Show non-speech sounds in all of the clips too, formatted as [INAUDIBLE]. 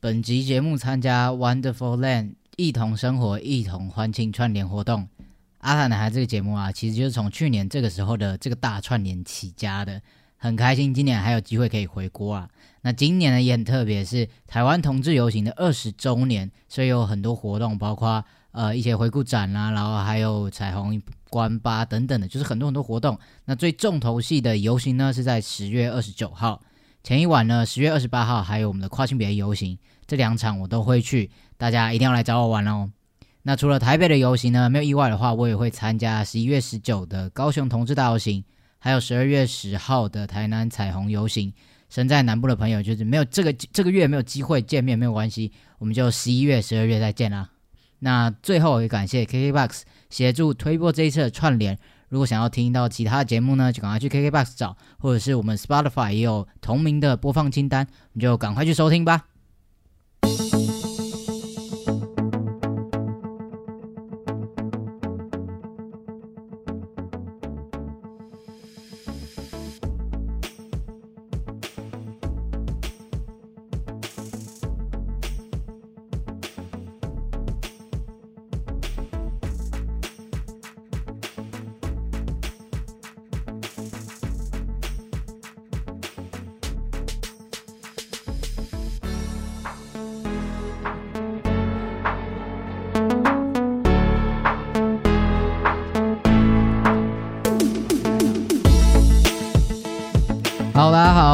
本集节目参加 Wonderful Land 一同生活、一同欢庆串联活动。阿塔男孩这个节目啊，其实就是从去年这个时候的这个大串联起家的，很开心今年还有机会可以回国啊。那今年呢也很特别，是台湾同志游行的二十周年，所以有很多活动，包括呃一些回顾展啦，然后还有彩虹关吧等等的，就是很多很多活动。那最重头戏的游行呢是在十月二十九号。前一晚呢，十月二十八号还有我们的跨性别游行，这两场我都会去，大家一定要来找我玩哦。那除了台北的游行呢，没有意外的话，我也会参加十一月十九的高雄同志大游行，还有十二月十号的台南彩虹游行。身在南部的朋友，就是没有这个这个月没有机会见面，没有关系，我们就十一月、十二月再见啦。那最后也感谢 KKBOX 协助推播这一次的串联。如果想要听到其他节目呢，就赶快去 KKBOX 找，或者是我们 Spotify 也有同名的播放清单，你就赶快去收听吧。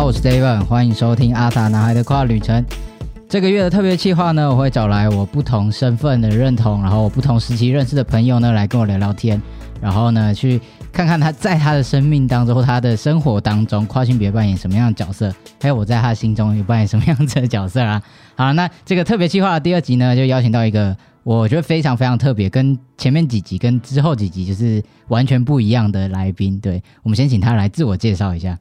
我是 David，欢迎收听阿塔男孩的跨旅程。这个月的特别计划呢，我会找来我不同身份的认同，然后我不同时期认识的朋友呢，来跟我聊聊天，然后呢，去看看他在他的生命当中或他的生活当中，跨性别扮演什么样的角色，还有我在他心中有扮演什么样子的角色啊。好，那这个特别计划的第二集呢，就邀请到一个我觉得非常非常特别，跟前面几集跟之后几集就是完全不一样的来宾。对我们先请他来自我介绍一下。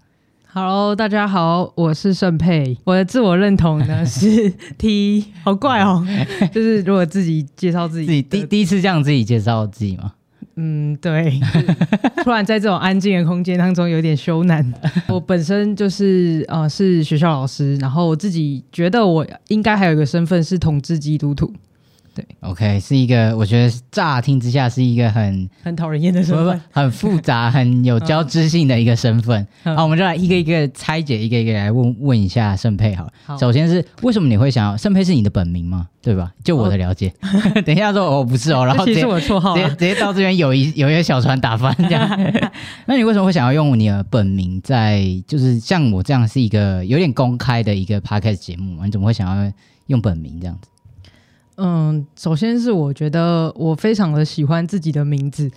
Hello，大家好，我是盛佩。我的自我认同呢 [LAUGHS] 是 T，好怪哦。[LAUGHS] 就是如果自己介绍自己，自己第第一次这样自己介绍自己吗？嗯，对，[LAUGHS] 突然在这种安静的空间当中有点羞赧。我本身就是呃是学校老师，然后我自己觉得我应该还有一个身份是统治基督徒，OK，是一个我觉得乍听之下是一个很很讨人厌的身份。很复杂、很有交织性的一个身份。[LAUGHS] 嗯好，我们就来一个一个拆解，一个一个来问问一下盛佩好了。好首先是为什么你会想要盛佩是你的本名吗？对吧？就我的了解。[LAUGHS] 等一下说哦不是哦，[LAUGHS] 然后直接这其实是我绰号啊。直接直接到这边有一有一个小船打翻这样。那你为什么会想要用你的本名在就是像我这样是一个有点公开的一个 podcast 节目嘛？你怎么会想要用本名这样子？嗯，首先是我觉得我非常的喜欢自己的名字。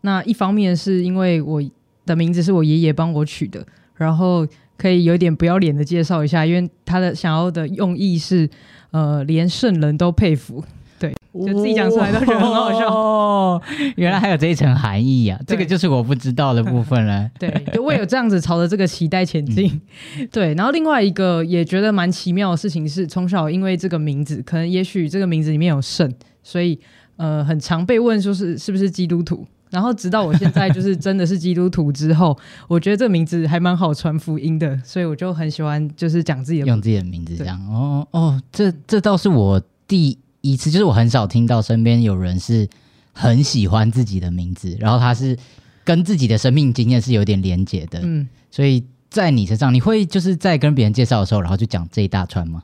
那一方面是因为我的名字是我爷爷帮我取的，然后可以有点不要脸的介绍一下，因为他的想要的用意是，呃，连圣人都佩服。对，就自己讲出来都觉得很好笑。哦，原来还有这一层含义啊！这个就是我不知道的部分了。[LAUGHS] 对，就我有这样子朝着这个期待前进。[LAUGHS] 对，然后另外一个也觉得蛮奇妙的事情是，从小因为这个名字，可能也许这个名字里面有圣，所以呃，很常被问说是是不是基督徒。然后直到我现在就是真的是基督徒之后，[LAUGHS] 我觉得这个名字还蛮好传福音的，所以我就很喜欢就是讲自己的用自己的名字这样哦哦，这这倒是我第一次，就是我很少听到身边有人是很喜欢自己的名字，然后他是跟自己的生命经验是有点连结的，嗯，所以在你身上，你会就是在跟别人介绍的时候，然后就讲这一大串吗？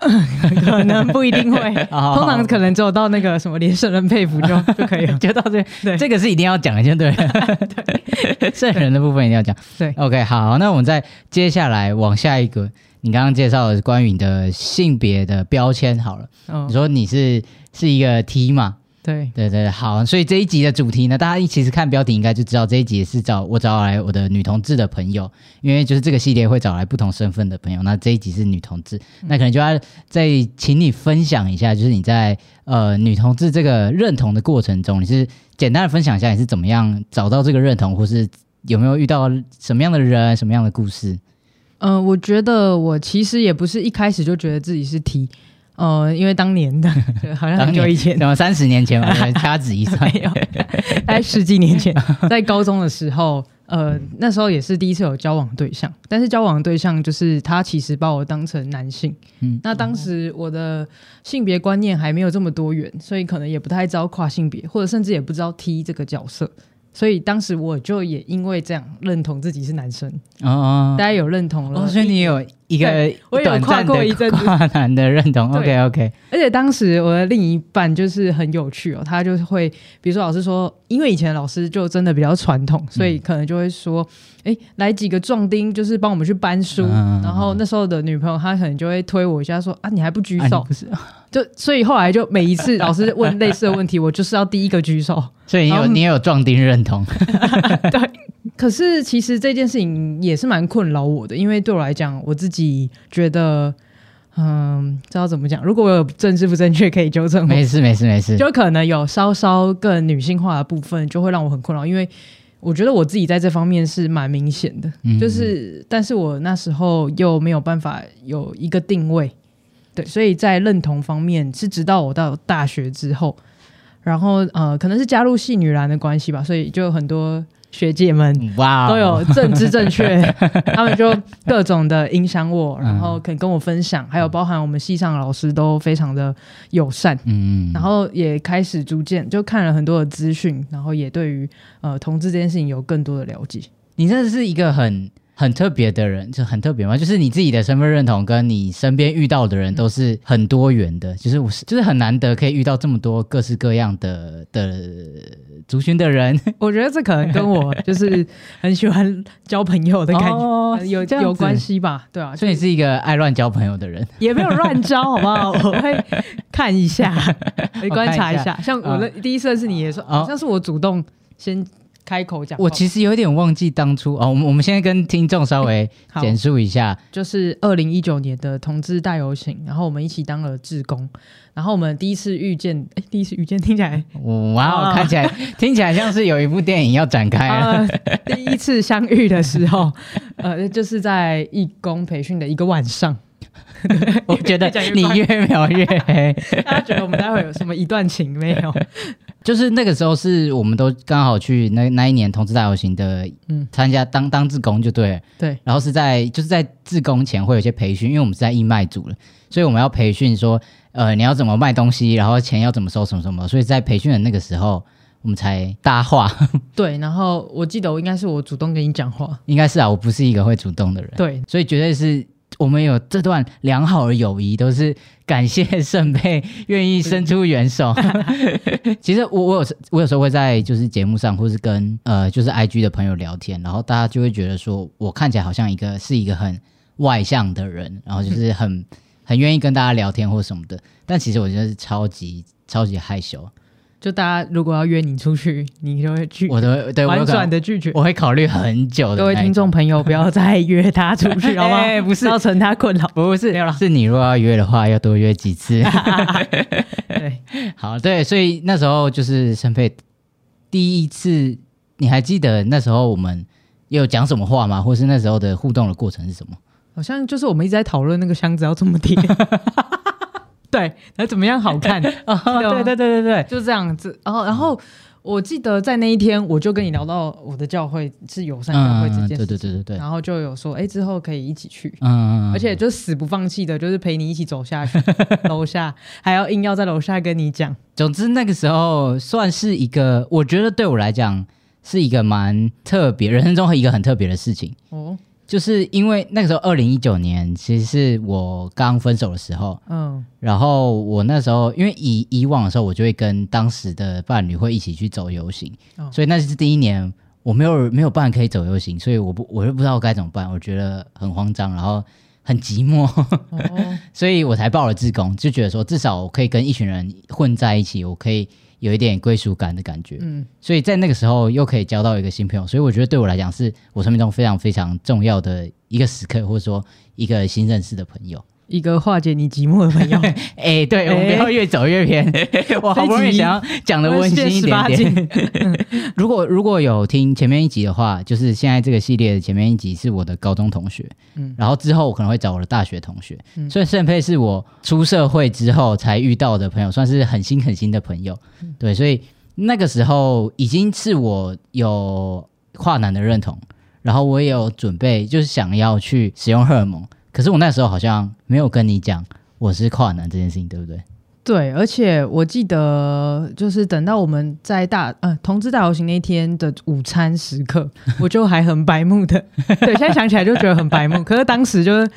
[LAUGHS] 可能不一定会，[LAUGHS] 哦通常可能只有到那个什么连圣人佩服就 [LAUGHS] 就可以了。就到这边，对这个是一定要讲的，就对了。对，圣人的部分一定要讲。对，OK，好，那我们再接下来往下一个，你刚刚介绍的关于你的性别的标签好了，嗯你，说你是是一个 T 嘛？对，对对，好，所以这一集的主题呢，大家其实看标题应该就知道，这一集是找我找来我的女同志的朋友，因为就是这个系列会找来不同身份的朋友，那这一集是女同志，那可能就要再请你分享一下，就是你在呃女同志这个认同的过程中，你是简单的分享一下你是怎么样找到这个认同，或是有没有遇到什么样的人、什么样的故事？嗯、我觉得我其实也不是一开始就觉得自己是 T，呃，因为当年的 [LAUGHS] 好像很久以前，什么三十年前吧，[LAUGHS] 对掐指一算，没有，大概十几年前，[LAUGHS] 在高中的时候，呃，那时候也是第一次有交往对象，但是交往对象就是他其实把我当成男性。嗯，那当时我的性别观念还没有这么多元，所以可能也不太知道跨性别，或者甚至也不知道 T 这个角色。所以当时我就也因为这样认同自己是男生，哦大家有认同了。哦，所以你有一个对我有跨过一阵子。跨男的认同，OK OK，而且当时我的另一半就是很有趣哦，他就是会，比如说老师说，因为以前老师就真的比较传统，所以可能就会说，哎、来几个壮丁，就是帮我们去搬书。嗯然后那时候的女朋友，她可能就会推我一下说，啊，你还不举手？啊 [LAUGHS] 不是，就所以后来就每一次老师问类似的问题，我就是要第一个举手。[LAUGHS] 所以你有你也有壮丁认同，[LAUGHS] 可是其实这件事情也是蛮困扰我的，因为对我来讲，我自己觉得，嗯，知道怎么讲。如果我有政治不正确，可以纠正我。没事没事没事，就可能有稍稍更女性化的部分，就会让我很困扰，因为我觉得我自己在这方面是蛮明显的，嗯就是，但是我那时候又没有办法有一个定位，对，所以在认同方面是直到我到大学之后，然后呃，可能是加入系女篮的关系吧，所以就有很多学姐们哇哦。都有政治正确，[LAUGHS] 他们就各种的影响我，然后肯跟我分享，还有包含我们系上的老师都非常的友善，嗯，然后也开始逐渐就看了很多的资讯，然后也对于呃同志这件事情有更多的了解。你真的是一个很很特别的人，就很特别嘛，就是你自己的身份认同跟你身边遇到的人都是很多元的，就是我是就是很难得可以遇到这么多各式各样的的族群的人 [LAUGHS] 我觉得这可能跟我就是很喜欢交朋友的感觉、有有关系吧？对啊，所以你是一个爱乱交朋友的人。[LAUGHS] 也没有乱交，好不好？我会看一下，[LAUGHS] 会观察一下。像我的第一次认识你也说，哦好像是我主动先开口讲。我其实有点忘记当初哦，我们我们现在跟听众稍微好简述一下，就是二零一九年的同志大游行，然后我们一起当了志工，然后我们第一次遇见，哎，第一次遇见听起来哇哦，啊看起来听起来像是有一部电影要展开第一次相遇的时候，[LAUGHS] 呃，就是在义工培训的一个晚上。[LAUGHS] 我觉得你越描越黑。大家觉得我们待会有什么一段情没有？就是那个时候是我们都刚好去那那一年同志大游行的，嗯参加当当志工就对了。对，然后是在就是在志工前会有一些培训，因为我们是在义卖组了，所以我们要培训说，呃，你要怎么卖东西，然后钱要怎么收什么什么。所以在培训的那个时候，我们才搭话。[LAUGHS] 对，然后我记得我应该是我主动跟你讲话，应该是啊，我不是一个会主动的人，对，所以绝对是我们有这段良好的友谊，都是感谢圣佩愿意伸出援手。[LAUGHS] 其实我我有时我有时候会在就是节目上，或是跟呃就是 IG 的朋友聊天，然后大家就会觉得说我看起来好像一个是一个很外向的人，然后就是很 [LAUGHS] 很愿意跟大家聊天或什么的，但其实我觉得是超级超级害羞，就大家如果要约你出去，你就会拒我都对我有婉转的拒绝。我会考虑很久的各位听众朋友，不要再约他出去，[LAUGHS] 好吗？哎不是造成他困扰。不是是你如果要约的话，要多约几次。[LAUGHS] 对，好，对，所以那时候就是申佩第一次，你还记得那时候我们有讲什么话吗？或是那时候的互动的过程是什么？好像就是我们一直在讨论那个箱子要怎么贴。[LAUGHS] [LAUGHS] 对，那怎么样好看？[LAUGHS] 哦，[LAUGHS] 对对对对对，就这样子。然后，然后我记得在那一天，我就跟你聊到我的教会是友善教会这嗯，件事，对对对对对，然后就有说，哎，之后可以一起去。嗯，而且就死不放弃的，就是陪你一起走下去，楼下还要硬要在楼下跟你讲，总之那个时候算是一个，我觉得对我来讲是一个蛮特别，人生中一个很特别的事情。哦，就是因为那个时候，二零一九年其实是我刚分手的时候，嗯。然后我那时候因为以以往的时候，我就会跟当时的伴侣会一起去走游行，哦。所以那是第一年我没有没有伴可以走游行，所以我不我就不知道该怎么办，我觉得很慌张，然后很寂寞，哦，[LAUGHS] 所以我才报了自工，就觉得说至少我可以跟一群人混在一起，我可以有一点归属感的感觉，嗯，所以在那个时候又可以交到一个新朋友，所以我觉得对我来讲是我生命中非常非常重要的一个时刻，或者说一个新认识的朋友。一个化解你寂寞的朋友，[LAUGHS] 哎、对，我们不哎要越走越偏。[LAUGHS] 我好不容易想要讲的温馨一点点。[LAUGHS] 如果如果有听前面一集的话，就是现在这个系列的前面一集是我的高中同学，嗯。然后之后我可能会找我的大学同学，嗯。所以盛佩是我出社会之后才遇到的朋友，算是很新很新的朋友。嗯。对，所以那个时候已经是我有跨男的认同，然后我也有准备，就是想要去使用荷尔蒙，可是我那时候好像没有跟你讲我是跨男这件事情，对不对？对，而且我记得，就是等到我们在大呃同志大游行那天的午餐时刻，[LAUGHS] 我就还很白目的。[LAUGHS] 对，现在想起来就觉得很白目，[LAUGHS] 可是当时就是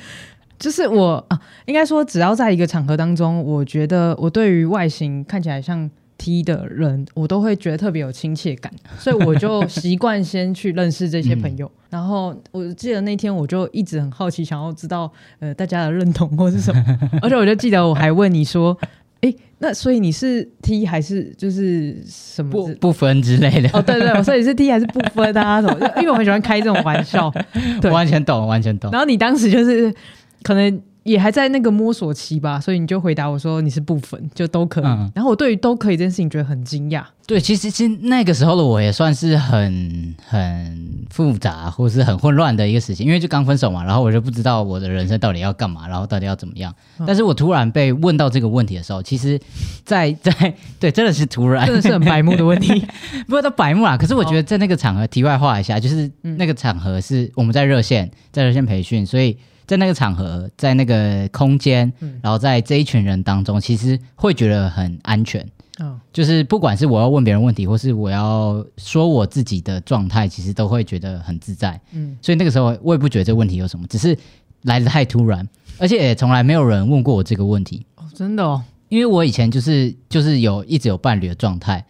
就是我啊，应该说只要在一个场合当中，我觉得我对于外形看起来像 T 的人，我都会觉得特别有亲切感，所以我就 [LAUGHS] 习惯先去认识这些朋友。然后我记得那天我就一直很好奇，想要知道呃大家的认同或是什么，[LAUGHS] 而且我就记得我还问你说。哎，那所以你是 T 还是就是什么不不分之类的？哦，对对，所以是 T 还是不分啊？什么？因为我很喜欢开这种玩笑，[LAUGHS] 对完全懂，完全懂。然后你当时就是可能。也还在那个摸索期吧，所以你就回答我说你是部分就都可以。然后我对于都可以这件事情觉得很惊讶。对，其实其实那个时候的我也算是很很复杂或是很混乱的一个事情，因为就刚分手嘛，然后我就不知道我的人生到底要干嘛，然后到底要怎么样。但是我突然被问到这个问题的时候，其实，[LAUGHS] 在在对真的是突然，真的是很白目的问题，[LAUGHS] 不过都白目啊。可是我觉得在那个场合，题外话一下，就是那个场合是我们在热线，在热线培训，所以。在那个场合，在那个空间，然后在这一群人当中，其实会觉得很安全。嗯，就是不管是我要问别人问题，或是我要说我自己的状态，其实都会觉得很自在。嗯，所以那个时候我也不觉得这个问题有什么，只是来的太突然，而且也从来没有人问过我这个问题。哦，真的哦，因为我以前就是就是有一直有伴侣的状态。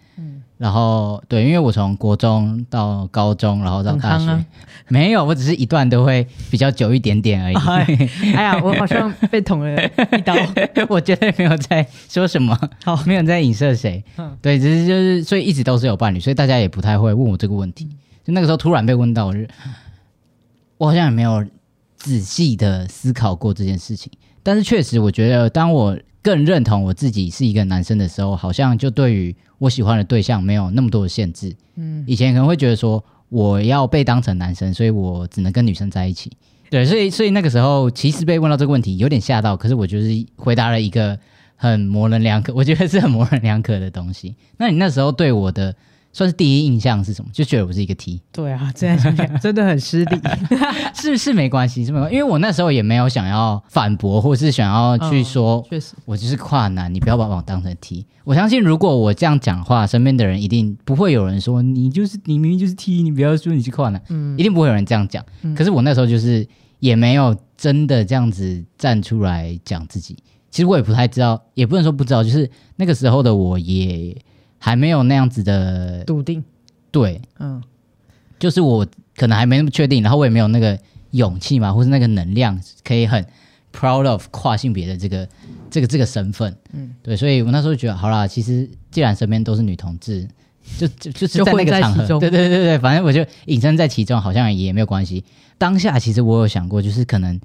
然后对，因为我从国中到高中，然后到大学，没有，我只是一段都会比较久一点点而已。[LAUGHS] 哎呀，我好像被捅了一刀，[LAUGHS] 我绝对没有在说什么，好，没有在影射谁。对，只是就是，所以一直都是有伴侣，所以大家也不太会问我这个问题。就那个时候突然被问到，我就我好像也没有仔细的思考过这件事情。但是确实，我觉得当我更认同我自己是一个男生的时候，好像就对于我喜欢的对象没有那么多的限制。嗯，以前可能会觉得说我要被当成男生，所以我只能跟女生在一起。对，所以所以那个时候其实被问到这个问题有点吓到，可是我就是回答了一个很模棱两可，我觉得是很模棱两可的东西。那你那时候对我的？算是第一印象是什么？就觉得我是一个 T。对啊，这样真的很失礼。[LAUGHS] 是是没关系，是没关系，因为我那时候也没有想要反驳，或是想要去说，确实我就是跨男，你不要把我当成 T。我相信如果我这样讲话，身边的人一定不会有人说你就是你明明就是 T，你不要说你是跨男，嗯，一定不会有人这样讲。可是我那时候就是也没有真的这样子站出来讲自己。其实我也不太知道，也不能说不知道，就是那个时候的我也。还没有那样子的笃定，对，嗯，就是我可能还没那么确定，然后我也没有那个勇气嘛，或是那个能量，可以很 proud of 跨性别的这个这个这个身份，嗯，对，所以我那时候觉得，好啦，其实既然身边都是女同志，就就就是在那个场合，对对对对，反正我就隐身在其中，好像也没有关系。当下其实我有想过，就是可能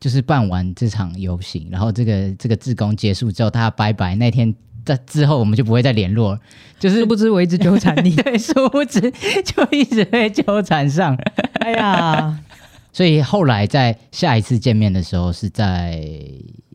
就是办完这场游行，然后这个这个自工结束之后，大家拜拜那天。在之后我们就不会再联络，就是不知我一直纠缠你，[LAUGHS] 对，殊不知就一直被纠缠上。[LAUGHS] 哎呀，[LAUGHS] 所以后来在下一次见面的时候是在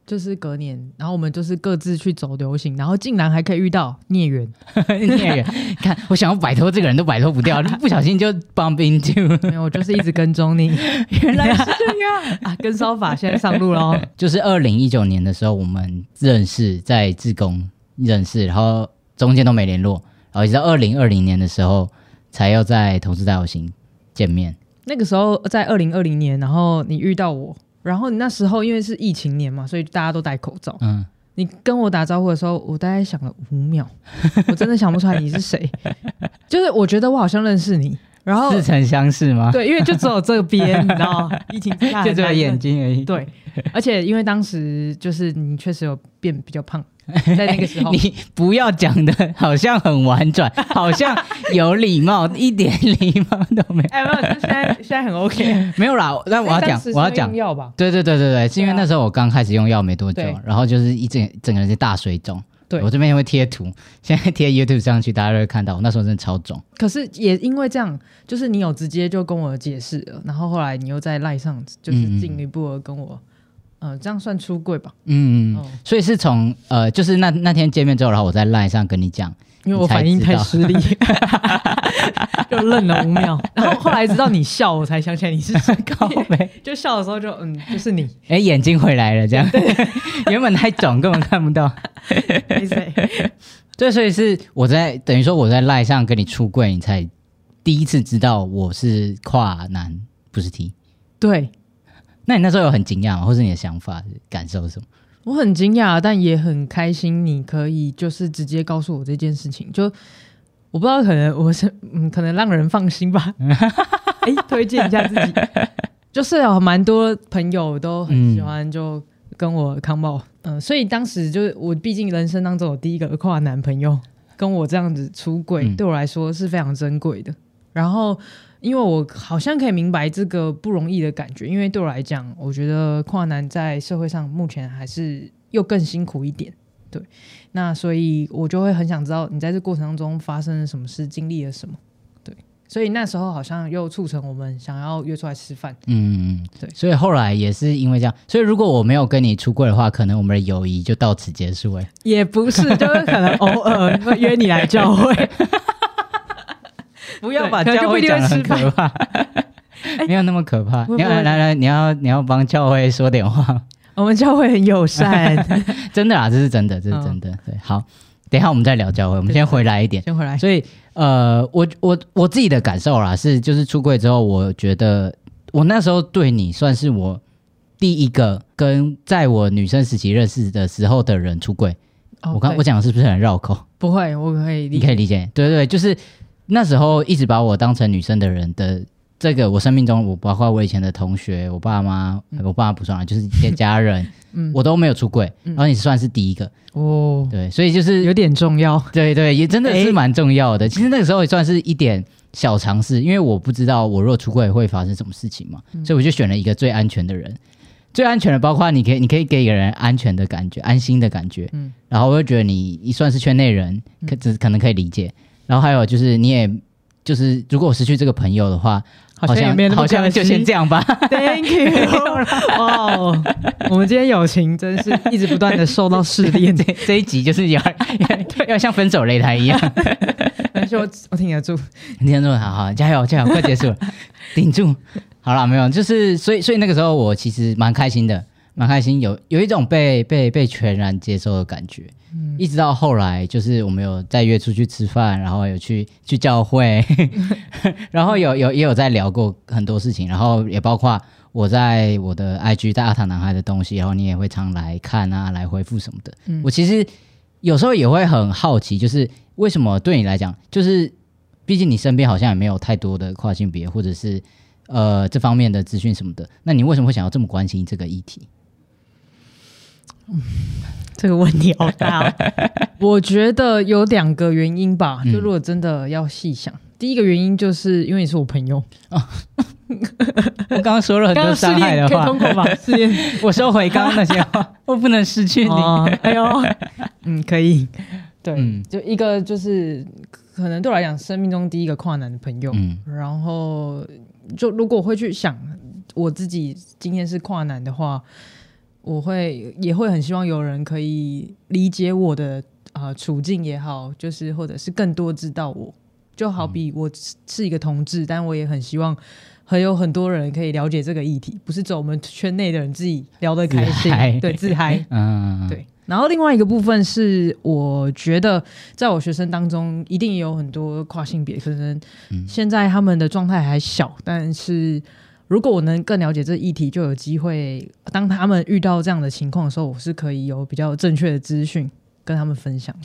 就是隔年，然后我们就是各自去走流行，然后竟然还可以遇到孽缘，孽缘。看我想要摆脱这个人都摆脱不掉，不小心就 bump into，没有，我就是一直跟踪你。原来是这样啊，跟骚法现在上路喽。就是二零一九年的时候，我们认识在自贡。认识，然后中间都没联络，然后一直到二零二零年的时候，才又在投资大游行见面。那个时候在二零二零年，然后你遇到我，然后你那时候因为是疫情年嘛，所以大家都戴口罩。嗯，你跟我打招呼的时候，我大概想了五秒，[LAUGHS] 我真的想不出来你是谁。[LAUGHS] 就是我觉得我好像认识你，然后似曾相识吗？对，因为就只有这边，你知道，疫情下 [LAUGHS] 就只有眼睛而已。对，而且因为当时就是你确实有变比较胖。[LAUGHS] 在那个时候，你不要讲的好像很婉转，好像有礼貌，一点礼貌都没有。[LAUGHS] 哎，没有，现在现在很 OK。没有啦，那我要讲，我要讲药吧。对对对对对，是因为那时候我刚开始用药没多久，然后就是一整整个人是大水肿。对，我这边会贴图，[LAUGHS] 现在贴 YouTube 上去，大家都会看到。我那时候真的超肿。可是也因为这样，就是你有直接就跟我解释了，然后后来你又在赖上，就是进一步的跟我。呃，这样算出柜吧？嗯嗯，所以是从呃，就是那那天见面之后，然后我在 line 上跟你讲，因为我反应太失礼，[LAUGHS] 就愣了五秒，然后后来知道你笑，我才想起来你是谁。[LAUGHS] 靠背，就笑的时候就嗯，就是你，哎，眼睛回来了，这样，[LAUGHS] 原本太肿，根本看不到。没谁。对，所以是我在等于说我在赖上跟你出柜，你才第一次知道我是跨男，不是 T。对，那你那时候有很惊讶吗？或是你的想法、感受是什么？我很惊讶，但也很开心，你可以就是直接告诉我这件事情。就我不知道，可能我是嗯，可能让人放心吧。[LAUGHS] 哎，推荐一下自己，就是有蛮多朋友都很喜欢，就跟我康报。嗯，所以当时就是我，毕竟人生当中我第一个跨男朋友跟我这样子出轨，对我来说是非常珍贵的。然后，因为我好像可以明白这个不容易的感觉，因为对我来讲，我觉得跨男在社会上目前还是又更辛苦一点。对，那所以我就会很想知道你在这过程当中发生了什么事，经历了什么。对所以那时候好像又促成我们想要约出来吃饭。嗯，对。所以后来也是因为这样，所以如果我没有跟你出柜的话，可能我们的友谊就到此结束。哎，也不是，就是可能偶尔会约你来教会。[LAUGHS] [LAUGHS] 不要把教会讲的很可怕，[LAUGHS] 没有那么可怕。你要来来，你要你要帮教会说点话。[LAUGHS] 我们教会很友善，真的啊，这是真的，这是真的。对，好，等一下我们再聊教会，我们先回来一点，先回来。所以。呃，我我我自己的感受啦，是就是出柜之后，我觉得我那时候对你算是我第一个跟在我女生时期认识的时候的人出柜。我刚我讲的是不是很绕口？不会，我可以，你可以理解。对对对，就是那时候一直把我当成女生的人的。这个我生命中，我包括我以前的同学，我爸妈，我爸妈不算了，[LAUGHS] 就是一些家人，嗯。我都没有出柜，然后你算是第一个。哦，对，所以就是有点重要，对对，也真的是蛮重要的。其实那个时候也算是一点小尝试，因为我不知道我若出柜会发生什么事情嘛，所以我就选了一个最安全的人，最安全的，包括你可以，你可以给一个人安全的感觉，安心的感觉，嗯，然后我就觉得你一算是圈内人，可只可能可以理解，然后还有就是你也就是如果我失去这个朋友的话。好像好像就先这样吧。Thank you。[LAUGHS] 哦，我们今天友情真是一直不断的受到试炼。[LAUGHS] 这这一集就是要要 [LAUGHS] 像分手擂台一样。但是我我挺得住，挺得住，好好加油加油，快结束了，顶住。好了，没有，就是所以所以那个时候我其实蛮开心的。蛮开心，有有一种被被被全然接受的感觉，一直到后来，就是我们有再约出去吃饭，然后有去去教会，[LAUGHS] 然后有有也有在聊过很多事情，然后也包括我在我的 IG 在阿塔男孩的东西，然后你也会常来看啊，来回复什么的。我其实有时候也会很好奇，就是为什么对你来讲，就是毕竟你身边好像也没有太多的跨性别或者是呃这方面的资讯什么的，那你为什么会想要这么关心这个议题？嗯，[LAUGHS] 这个问题好大。[LAUGHS] 我觉得有两个原因吧。就如果真的要细想，第一个原因就是因为你是我朋友啊。[LAUGHS] 我刚刚说了很多伤害的话，通过吧？试验，我收回刚刚那些话。我不能失去你。哎呦，嗯，可以。对，就一个就是可能对我来讲，生命中第一个跨男的朋友。嗯，然后就如果会去想我自己今天是跨男的话。我会也会很希望有人可以理解我的啊处境也好，就是或者是更多知道我，就好比我是一个同志，但我也很希望还有很多人可以了解这个议题，不是走我们圈内的人自己聊得开心，对自嗨，嗯，对。然后另外一个部分是，我觉得在我学生当中，一定也有很多跨性别，可能现在他们的状态还小，但是。如果我能更了解这议题，就有机会当他们遇到这样的情况的时候，我是可以有比较正确的资讯跟他们分享。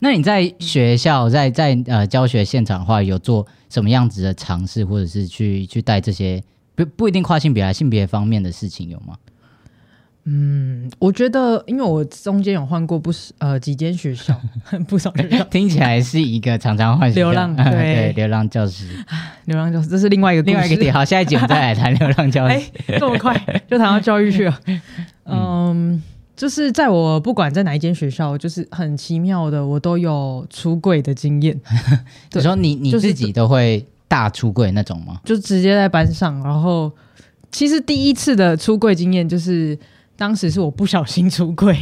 那你在学校在在呃教学现场的话，有做什么样子的尝试，或者是去去带这些不不一定跨性别啊性别方面的事情有吗？嗯，我觉得，因为我中间有换过不少呃几间学校，[LAUGHS] 不少学校，[LAUGHS] 听起来是一个常常换流浪 [LAUGHS] 对流浪教师，流浪教师，这是另外一个另外一个点。好，下一集我们再来谈流浪教师。这么快就谈到教育去了？嗯，就是在我不管在哪一间学校，就是很奇妙的，我都有出柜的经验。你说你你自己都会大出柜那种吗？就直接在班上，然后其实第一次的出柜经验就是。当时是我不小心出柜，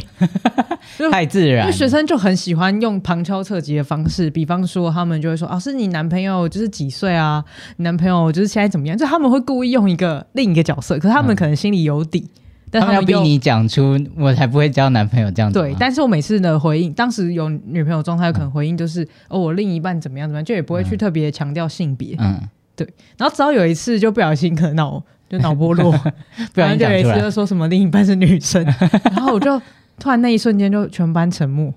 [LAUGHS] 太自然了。因为学生就很喜欢用旁敲侧击的方式，比方说他们就会说：“啊，是你男朋友就是几岁啊？你男朋友就是现在怎么样？”就他们会故意用一个另一个角色，可是他们嗯可能心里有底，但他们要逼你讲出，我才不会交男朋友这样子吗。对，但是我每次的回应，当时有女朋友状态，有可能回应就是：“哦，我另一半怎么样怎么样”，就也不会去特别强调性别。嗯，然后直到有一次就不小心可能脑就脑波落，[LAUGHS] 不然就有一次就。说什么另一半是女生，[LAUGHS] 然后我就突然那一瞬间就全班沉默，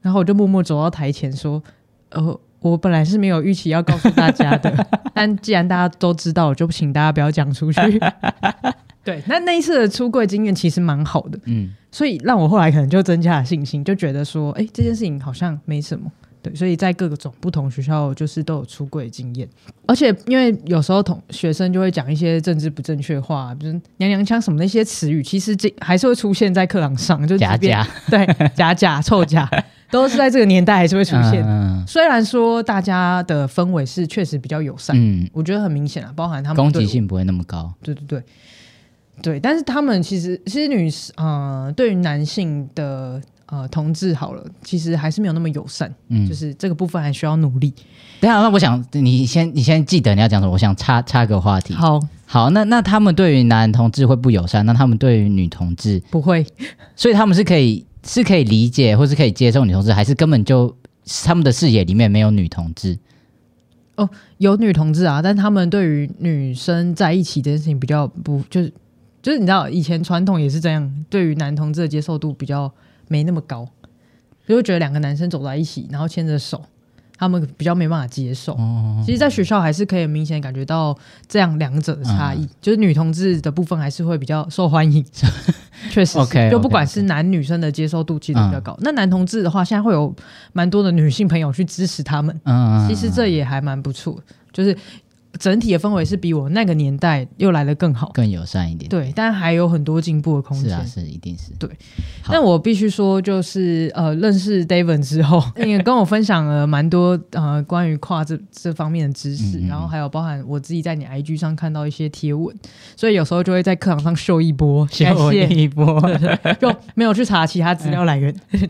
然后我就默默走到台前说：“呃，我本来是没有预期要告诉大家的，[LAUGHS] 但既然大家都知道，就请大家不要讲出去。”对，那那一次的出柜经验其实蛮好的，嗯，所以让我后来可能就增加了信心，就觉得说，哎，这件事情好像没什么。对，所以在各种不同学校，就是都有出柜经验，而且因为有时候同学生就会讲一些政治不正确话，比如娘娘腔什么那些词语，其实这还是会出现在课堂上，就假假对假假臭假，都是在这个年代还是会出现。嗯虽然说大家的氛围是确实比较友善，嗯，我觉得很明显啊，包含他们攻击性不会那么高。对对对，对，但是他们其实其实女呃对于男性的呃同志好了，其实还是没有那么友善，嗯，就是这个部分还需要努力。等下，那我想你先，你先记得你要讲什么。我想插插个话题。好，好，那那他们对于男同志会不友善，那他们对于女同志，不会，所以他们是可以是可以理解或是可以接受女同志，还是根本就他们的视野里面没有女同志？哦有女同志啊，但他们对于女生在一起这件事情比较不就是就是你知道以前传统也是这样，对于男同志的接受度比较没那么高，就会觉得两个男生走在一起，然后牵着手，他们比较没办法接受。哦，其实，在学校还是可以明显感觉到这样两者的差异，就是女同志的部分还是会比较受欢迎，[LAUGHS] 确实是。OK，OK，就不管是男女生的接受度其实比较高。那男同志的话，现在会有蛮多的女性朋友去支持他们，嗯，其实这也还蛮不错，就是整体的氛围是比我那个年代又来的更好。更友善一点。对，但还有很多进步的空间。是啊，是一定是。对好但我必须说，就是呃，认识 David 之后，[LAUGHS] 也跟我分享了蛮多呃关于跨这这方面的知识，嗯嗯嗯然后还有包含我自己在你 IG 上看到一些贴文，所以有时候就会在课堂上秀一波，感秀谢一波，就没有去查其他资料来源，[LAUGHS]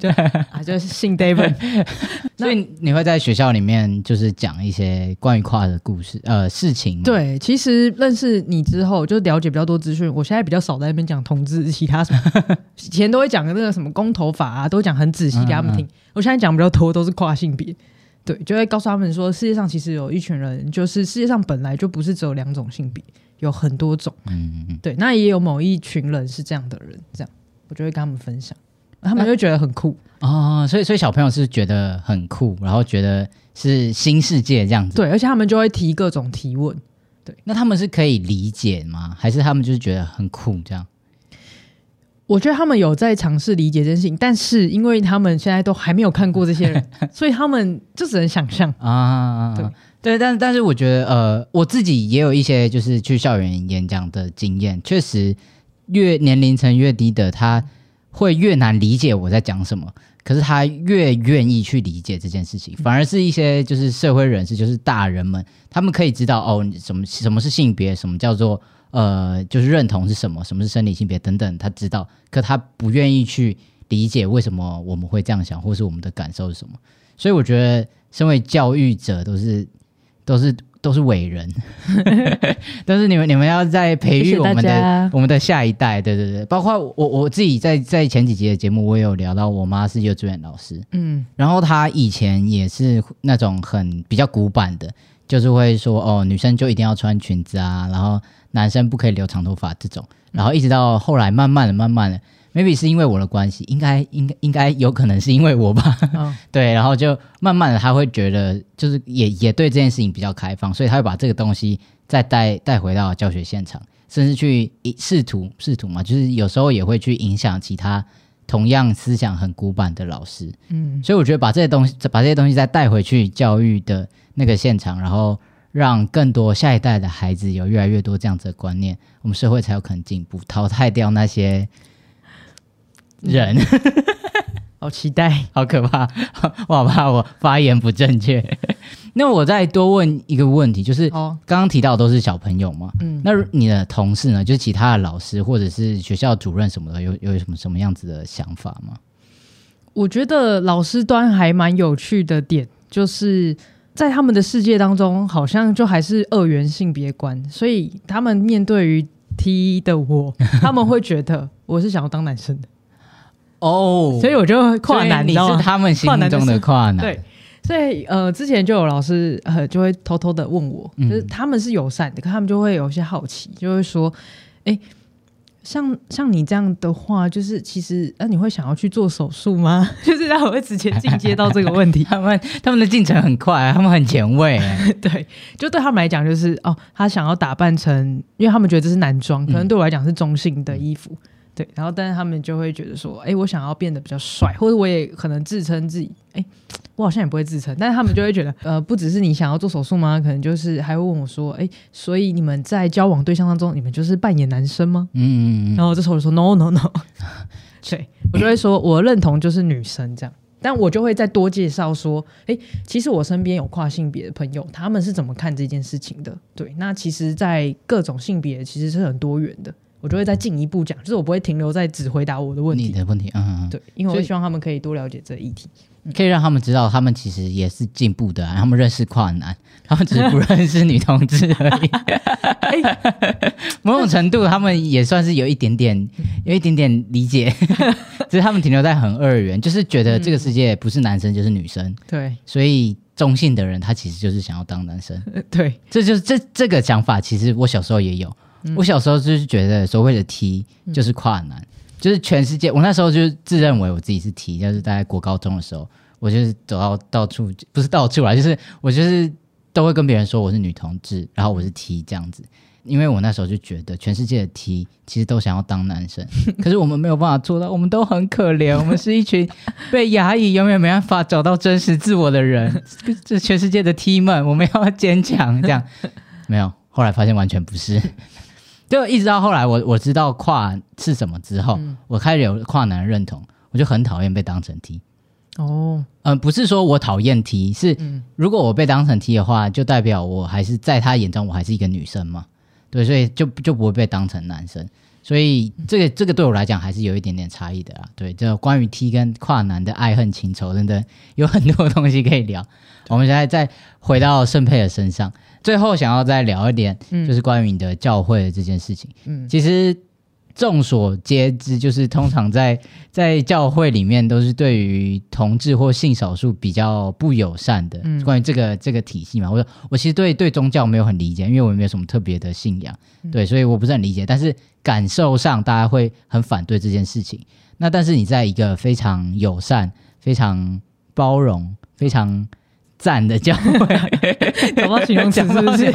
就是信 David。[LAUGHS] 所以你会在学校里面就是讲一些关于跨的故事，呃，事情。对，其实认识你之后，就了解比较多资讯。我现在比较少在那边讲同志，其他什么，[LAUGHS] 以前都会讲那个什么公投法啊，都讲很仔细给他们听。我现在讲比较多都是跨性别，对，就会告诉他们说，世界上其实有一群人，就是世界上本来就不是只有两种性别，有很多种。嗯，嗯嗯，对，那也有某一群人是这样的人，这样我就会跟他们分享，他们就觉得很酷。哦，所以所以小朋友是觉得很酷，然后觉得是新世界这样子。，对，而且他们就会提各种提问。对那他们是可以理解吗？还是他们就是觉得很酷这样？我觉得他们有在尝试理解这件事情，但是因为他们现在都还没有看过这些人，[LAUGHS] 所以他们就只能想象。啊，对对，但但是我觉得，呃，我自己也有一些就是去校园演讲的经验，确实越年龄层越低的，他会越难理解我在讲什么，可是他越愿意去理解这件事情，反而是一些就是社会人士，就是大人们，他们可以知道哦，什么什么是性别，什么叫做呃，就是认同是什么，什么是生理性别等等，他知道，可他不愿意去理解为什么我们会这样想，或是我们的感受是什么。所以我觉得，身为教育者，都是都是都是伟人，[LAUGHS] 但是你们你们要在培育我们的家。我们的下一代，对对对，包括我我自己在在前几集的节目，我也有聊到，我妈是幼稚园老师，嗯，然后她以前也是那种很比较古板的，就是会说哦，女生就一定要穿裙子啊，然后男生不可以留长头发这种，然后一直到后来慢慢的、慢慢的，maybe 是因为我的关系，应该应该应该有可能是因为我吧，哦。[LAUGHS] 对，然后就慢慢的他会觉得，就是也也对这件事情比较开放，所以他会把这个东西再带带回到教学现场，甚至去试图试图嘛，就是有时候也会去影响其他同样思想很古板的老师。嗯，所以我觉得把这些东西把这些东西再带回去教育的那个现场，然后让更多下一代的孩子有越来越多这样子的观念，我们社会才有可能进步，淘汰掉那些人。[LAUGHS] 好期待。好可怕，[LAUGHS] 我好怕我发言不正确。[LAUGHS] 那我再多问一个问题，就是哦，刚刚提到都是小朋友嘛，嗯，那你的同事呢？就是其他的老师或者是学校主任什么的，有有什么什么样子的想法吗？我觉得老师端还蛮有趣的点，就是在他们的世界当中，好像就还是二元性别观，所以他们面对于 T 的我，他们会觉得我是想要当男生的，哦所以我就会跨男，你？是他们心中的跨男，对，所以呃，之前就有老师呃就会偷偷的问我，嗯就是他们是友善的，可他们就会有一些好奇，就会说，哎、像像你这样的话，就是其实呃，你会想要去做手术吗？[LAUGHS] 就是他们会直接进阶到这个问题。[LAUGHS] 他们他们的进程很快，他们很前卫。哎 [LAUGHS] 对，就对他们来讲，就是哦，他想要打扮成，因为他们觉得这是男装，可能对我来讲是中性的衣服。对，然后但是他们就会觉得说，哎，我想要变得比较帅，或者我也可能自称自己，哎，我好像也不会自称，但是他们就会觉得，呃，不只是你想要做手术吗？可能就是还会问我说，哎，所以你们在交往对象当中，你们就是扮演男生吗？嗯嗯嗯，然后这时候我就说 no no no，[LAUGHS] 对我就会说我认同就是女生这样，但我就会再多介绍说，诶，其实我身边有跨性别的朋友，他们是怎么看这件事情的？对，那其实，在各种性别其实是很多元的，我就会再进一步讲，就是我不会停留在只回答我的问题，你的问题，嗯嗯对，因为我希望他们可以多了解这一题。嗯，可以让他们知道，他们其实也是进步的、啊，他们认识跨男，他们只是不认识女同志而已。[LAUGHS] 某种程度，他们也算是有一点点，有一点点理解，[LAUGHS] 只是他们停留在很二元，就是觉得这个世界不是男生就是女生，对所以中性的人他其实就是想要当男生。[LAUGHS] 对，这就是这这个想法，其实我小时候也有。我小时候就是觉得所谓的 T 就是跨男，就是全世界。我那时候就是自认为我自己是 T，就是大概国高中的时候，我就是走到到处，不是到处啦，就是我就是都会跟别人说我是女同志，然后我是 T 这样子。因为我那时候就觉得全世界的 T 其实都想要当男生，[LAUGHS] 可是我们没有办法做到，我们都很可怜，我们是一群被压抑、永远没办法找到真实自我的人。[LAUGHS] 这全世界的 T 们，我们要坚强，这样没有。后来发现完全不是，就一直到后来我我知道跨是什么之后，我开始有跨男认同，我就很讨厌被当成 T。哦，嗯、不是说我讨厌 T，是嗯如果我被当成 T 的话，就代表我还是在他眼中我还是一个女生嘛，对，所以就就不会被当成男生。所以这个这个对我来讲还是有一点点差异的啊。对，这关于 T 跟跨男的爱恨情仇，等等有很多东西可以聊。我们现在再回到圣佩尔身上，最后想要再聊一点，嗯就是关于你的教会的这件事情。嗯其实众所皆知，就是通常在 [LAUGHS] 在教会里面都是对于同志或性少数比较不友善的。嗯关于这个这个体系嘛，我说我其实对对宗教没有很理解，因为我也没有什么特别的信仰，嗯对，所以我不是很理解。但是感受上，大家会很反对这件事情。那但是你在一个非常友善、非常包容、非常赞的教会，找到形容词是不是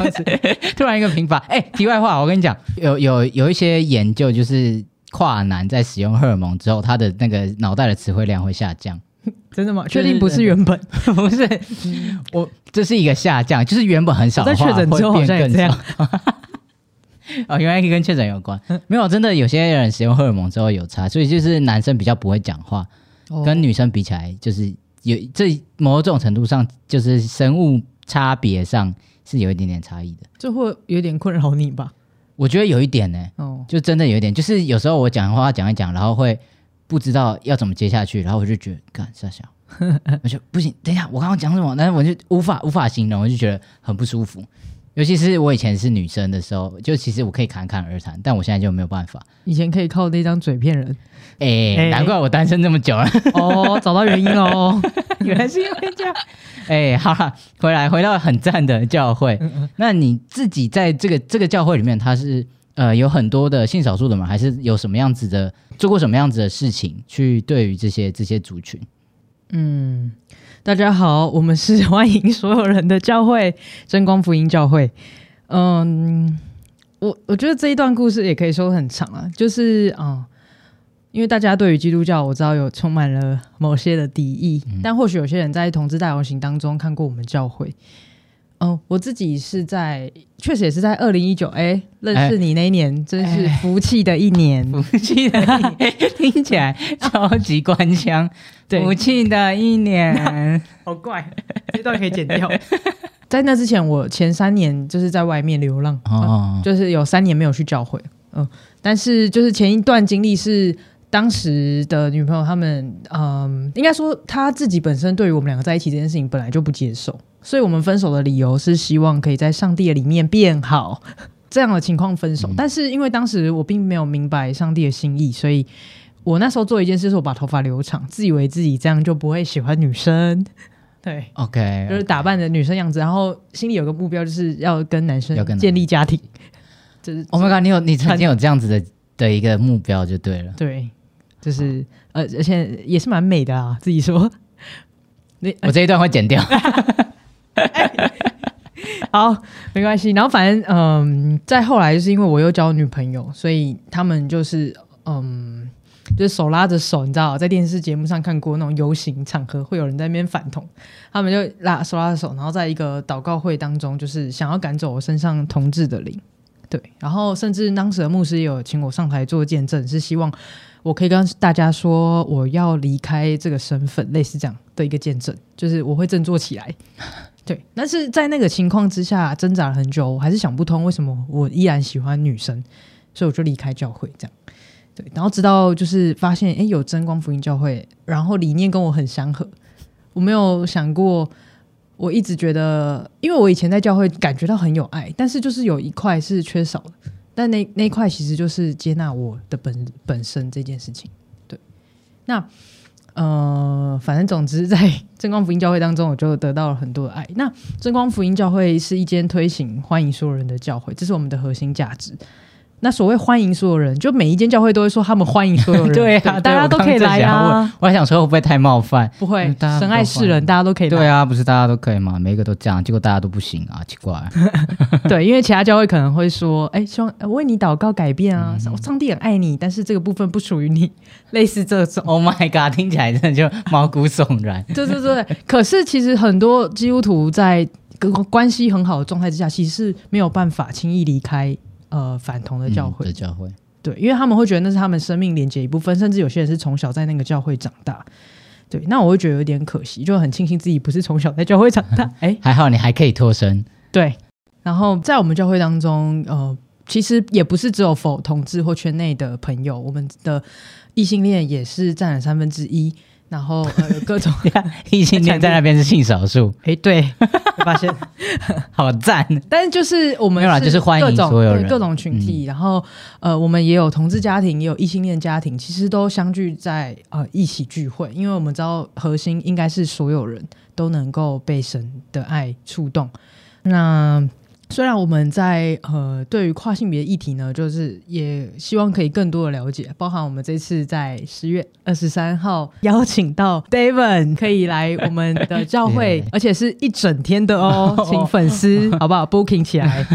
突然一个平凡。哎、题外话，我跟你讲，有有有一些研究，就是跨男在使用荷尔蒙之后，他的那个脑袋的词汇量会下降。真的吗？确定不是原本？不是，我这是一个下降，就是原本很少话，确诊之后会变更好像也这样少。[LAUGHS] 哦，原来跟确诊有关，没有，真的有些人使用荷尔蒙之后有差，所以就是男生比较不会讲话，哦跟女生比起来，就是有这某种程度上，就是生物差别上是有一点点差异的。这会有点困扰你吧？我觉得有一点呢、哦，就真的有一点，就是有时候我讲话讲一讲，然后会不知道要怎么接下去，然后我就觉得干傻笑，[LAUGHS] 我就不行，等一下我刚刚讲什么，但是我就无法无法形容，我就觉得很不舒服。尤其是我以前是女生的时候，就其实我可以侃侃而谈，但我现在就没有办法。以前可以靠那张嘴骗人。哎、哎难怪我单身这么久了，哦，找到原因哦。[LAUGHS] 原来是因为这样。哎、好了，回来回到很赞的教会，那你自己在这个这个教会里面，它是呃有很多的性少数的吗？还是有什么样子的做过什么样子的事情去对于这些这些族群？嗯，大家好，我们是欢迎所有人的教会真光福音教会。嗯，我我觉得这一段故事也可以说很长啊，就是啊、嗯因为大家对于基督教我知道有充满了某些的敌意，但或许有些人在同志大游行当中看过我们教会。嗯，我自己是在，确实也是在二零一九，哎，认识你那一年，真是福气的一年。[LAUGHS] 福气的一年听起来超级官腔，[LAUGHS] 对福气的一年。[LAUGHS] 好怪，这段可以剪掉。在那之前，我前三年就是在外面流浪，哦，就是有三年没有去教会，嗯，但是就是前一段经历是当时的女朋友他们，嗯，应该说她自己本身对于我们两个在一起这件事情本来就不接受，所以我们分手的理由是希望可以在上帝的里面变好，这样的情况分手。但是因为当时我并没有明白上帝的心意，所以我那时候做一件事是我把头发留长，自以为自己这样就不会喜欢女生。[LAUGHS] 对，OK，就是打扮的女生样子，然后心里有个目标，就是要跟男生建立家庭。[LAUGHS] 就是 Oh my god，你有你曾经有这样子的的一个目标就对了。对，就是呃，而且也是蛮美的啊，自己说。[LAUGHS] 那我这一段会剪掉。[LAUGHS] 好，没关系。然后反正嗯，再后来就是因为我又交女朋友，所以他们就是嗯，就是手拉着手，你知道，在电视节目上看过那种游行场合，会有人在那边反同，他们就拉手拉着手，然后在一个祷告会当中，就是想要赶走我身上同志的灵。对，然后甚至当时的牧师也有请我上台做见证，是希望我可以跟大家说我要离开这个身份，类似这样的一个见证，就是我会振作起来。[LAUGHS] 对，但是在那个情况之下挣扎了很久，我还是想不通为什么我依然喜欢女生，所以我就离开教会这样。对，然后直到就是发现，哎，有真光福音教会，然后理念跟我很相合，我没有想过。我一直觉得，因为我以前在教会感觉到很有爱，但是就是有一块是缺少的，但那那一块其实就是接纳我的本本身这件事情。对，那呃，反正总之在 [LAUGHS] 真光福音教会当中，我就得到了很多的爱。那真光福音教会是一间推行欢迎所有人的教会，这是我们的核心价值。那所谓欢迎所有人，就每一间教会都会说他们欢迎所有人，[LAUGHS] 对啊，大家都可以来啊。我还想说会不会太冒犯？不会，神爱世人，大家都可以。对啊，不是大家都可以吗？每一个都这样，结果大家都不行啊，[LAUGHS] 奇怪。对，因为其他教会可能会说，哎，希望为你祷告改变啊，上帝很爱你，但是这个部分不属于你，[LAUGHS] 类似这种。Oh my god，听起来真的就毛骨悚然。对对对，可是其实很多基督徒在跟关系很好的状态之下，其实是没有办法轻易离开。呃，反同的教会的教会，对，因为他们会觉得那是他们生命连接一部分，甚至有些人是从小在那个教会长大。对，那我会觉得有点可惜，就很庆幸自己不是从小在教会长大。[LAUGHS] 哎，还好你还可以脱身。对，然后在我们教会当中，呃，其实也不是只有否同志或圈内的朋友，我们的异性恋也是占了三分之一。然后呃，各种 [LAUGHS] 异性恋在那边是性少数，[LAUGHS] 哎，对，发现 [LAUGHS] 好赞。但是就是我们没有啦，就是欢迎所有人，各种群体。然后呃，我们也有同志家庭，也有异性恋家庭，其实都相聚在呃一起聚会，因为我们知道核心应该是所有人都能够被神的爱触动。那虽然我们在呃对于跨性别议题呢，就是也希望可以更多的了解，包含我们这次在十月二十三号 [LAUGHS] 邀请到 David 可以来我们的教会，[LAUGHS] 而且是一整天的哦，[LAUGHS] 请粉丝好不好 booking 起来？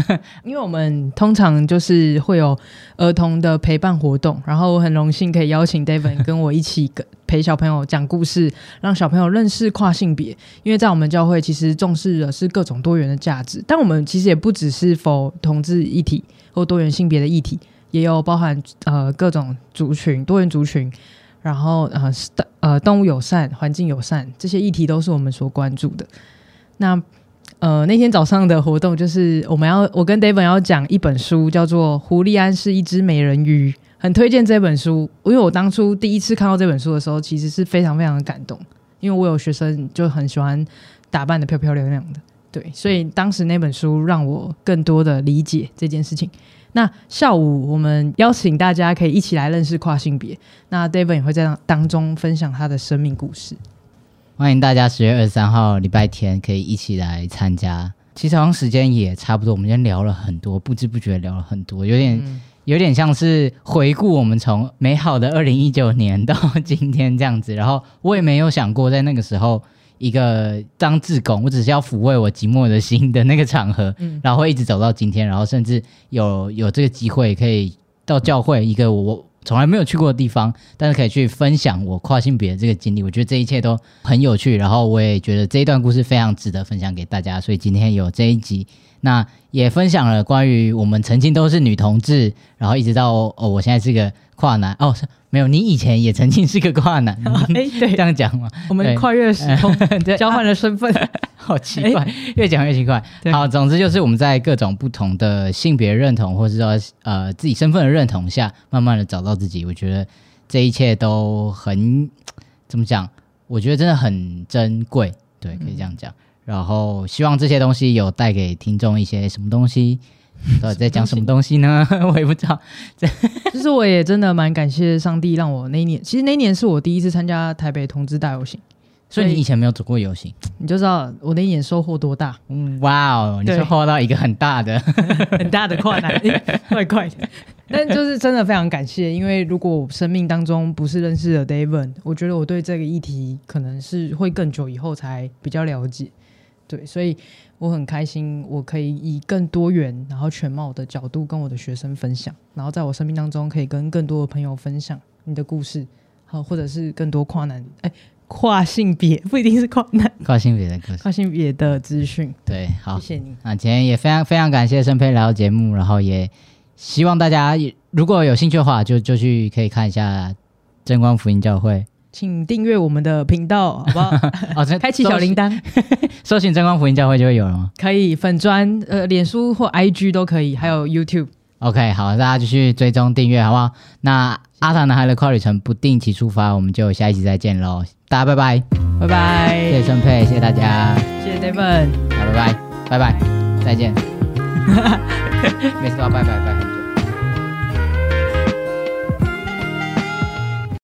因为我们通常就是会有儿童的陪伴活动，然后我很荣幸可以邀请 David 跟我一起跟。陪小朋友讲故事，让小朋友认识跨性别。因为在我们教会，其实重视的是各种多元的价值。但我们其实也不只是否同志议题或多元性别的议题，也有包含呃各种族群、多元族群，然后呃呃动物友善、环境友善这些议题都是我们所关注的。那呃那天早上的活动就是我们要我跟 David 要讲一本书，叫做《胡利安是一只美人鱼》。很推荐这本书，因为我当初第一次看到这本书的时候，其实是非常非常的感动，因为我有学生就很喜欢打扮的漂漂亮亮的，对，所以当时那本书让我更多的理解这件事情。那下午我们邀请大家可以一起来认识跨性别，那 David 也会在当中分享他的生命故事。欢迎大家十月二十三号礼拜天可以一起来参加。其实好像时间也差不多，我们今天聊了很多，不知不觉聊了很多，有点。有点像是回顾我们从美好的二零一九年到今天这样子，然后我也没有想过在那个时候一个当志工，我只是要抚慰我寂寞的心的那个场合，然后会一直走到今天，然后甚至有有这个机会可以到教会一个我从来没有去过的地方，但是可以去分享我跨性别的这个经历，我觉得这一切都很有趣，然后我也觉得这一段故事非常值得分享给大家，所以今天有这一集。那也分享了关于我们曾经都是女同志，然后一直到哦，我现在是个跨男哦，没有，你以前也曾经是个跨男，[LAUGHS] 哎，对，这样讲嘛，我们跨越时空，[LAUGHS] 交换了身份。[LAUGHS] 好奇怪，越讲越奇怪。好，总之就是我们在各种不同的性别认同，或是说呃自己身份的认同下，慢慢的找到自己。我觉得这一切都很怎么讲？我觉得真的很珍贵，对，可以这样讲。然后希望这些东西有带给听众一些什么东西。[LAUGHS] 到底在讲什么东西呢？[LAUGHS] 我也不知道。[LAUGHS] 其实我也真的蛮感谢上帝，让我那一年，其实那一年是我第一次参加台北同志大游行，所以你以前没有走过游行？你就知道我那一年收获多大，嗯哇哦，你对是获到一个很大的，很大的困难，怪怪的。但就是真的非常感谢，因为如果我生命当中不是认识了 David，我觉得我对这个议题可能是会更久以后才比较了解。对，所以我很开心，我可以以更多元然后全貌的角度跟我的学生分享，然后在我生命当中可以跟更多的朋友分享你的故事，好，或者是更多跨男哎跨性别不一定是跨男跨性别的故事。跨性别的资讯。对，好谢，谢你。啊今天也非常非常感谢申佩来到节目，然后也希望大家也如果有兴趣的话，就就去可以看一下真光福音教会请订阅我们的频道，好不好？[LAUGHS] 哦，这开启小铃铛，[LAUGHS] 搜寻真光福音教会就会有了吗可以粉砖、呃，脸书或 IG 都可以，还有 YouTube。？OK，好，大家继续追踪订阅，好不好？那阿塔男孩的跨旅程不定期出发，我们就下一集再见喽，大家拜拜，拜拜，谢谢盛佩，谢谢大家，谢谢 David。好，拜拜，拜拜，再见，每次都要拜拜拜。